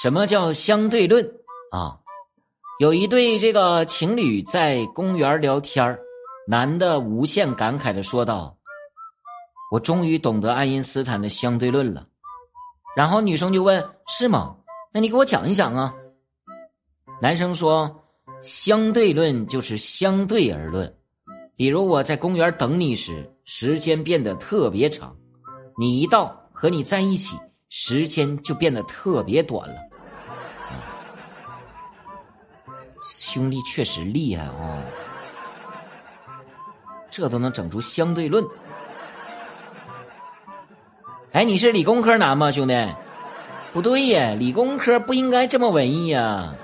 什么叫相对论啊？有一对这个情侣在公园聊天男的无限感慨的说道：“我终于懂得爱因斯坦的相对论了。”然后女生就问：“是吗？那你给我讲一讲啊。”男生说：“相对论就是相对而论，比如我在公园等你时，时间变得特别长；你一到，和你在一起，时间就变得特别短了。”兄弟确实厉害哦，这都能整出相对论。哎，你是理工科男吗，兄弟？不对呀，理工科不应该这么文艺呀。